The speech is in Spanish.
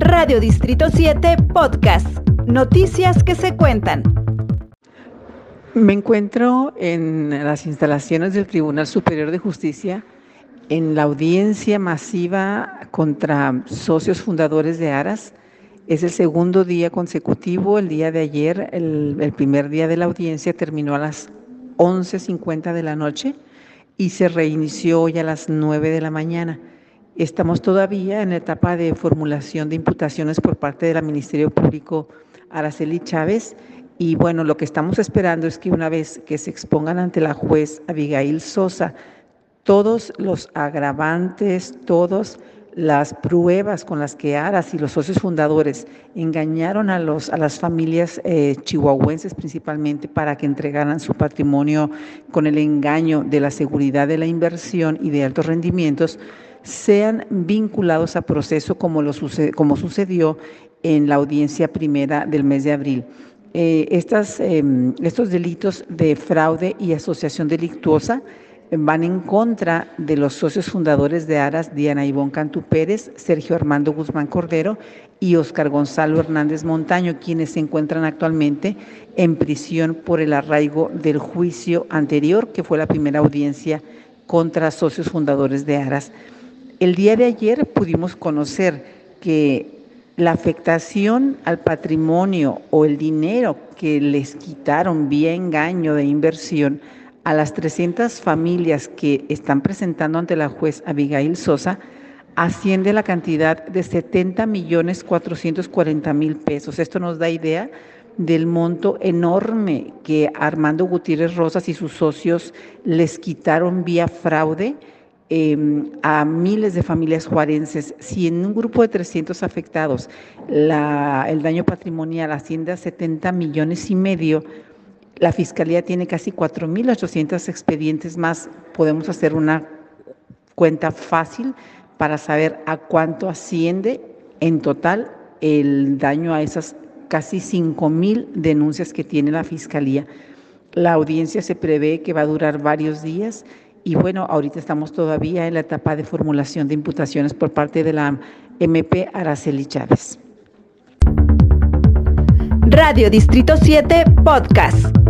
Radio Distrito 7 Podcast. Noticias que se cuentan. Me encuentro en las instalaciones del Tribunal Superior de Justicia en la audiencia masiva contra socios fundadores de Aras. Es el segundo día consecutivo. El día de ayer, el, primer día de la audiencia, terminó a las 11.50 de la noche y se reinició hoy a las 9 de la mañana. Estamos todavía en la etapa de formulación de imputaciones por parte del Ministerio Público Araceli Chávez y bueno, lo que estamos esperando es que una vez que se expongan ante la juez Abigail Sosa todos los agravantes, todas las pruebas con las que Aras y los socios fundadores engañaron a, las familias eh, chihuahuenses principalmente para que entregaran su patrimonio con el engaño de la seguridad de la inversión y de altos rendimientos, sean vinculados a proceso como, lo como sucedió en la audiencia primera del mes de abril. Eh, estas, em, estos delitos de fraude y asociación delictuosa van en contra de los socios fundadores de Aras, Diana Ivonne Cantú Pérez, Sergio Armando Guzmán Cordero y Oscar Gonzalo Hernández Montaño, quienes se encuentran actualmente en prisión por el arraigo del juicio anterior, que fue la primera audiencia contra socios fundadores de Aras. El día de ayer pudimos conocer que la afectación al patrimonio o el dinero que les quitaron vía engaño de inversión a las 300 familias que están presentando ante la juez Abigail Sosa asciende la cantidad de 70 millones 440 mil pesos. Esto nos da idea del monto enorme que Armando Gutiérrez Rosas y sus socios les quitaron vía fraude Em, a miles de familias juarenses. Si en un grupo de 300 afectados el daño patrimonial asciende a 70 millones y medio, la Fiscalía tiene casi 4.800 expedientes más. Podemos hacer una cuenta fácil para saber a cuánto asciende en total el daño a esas casi 5.000 denuncias que tiene la Fiscalía. La audiencia se prevé que va a durar varios días y bueno, ahorita estamos todavía en la etapa de formulación de imputaciones por parte de la MP Araceli Chávez. Radio Distrito 7 Podcast.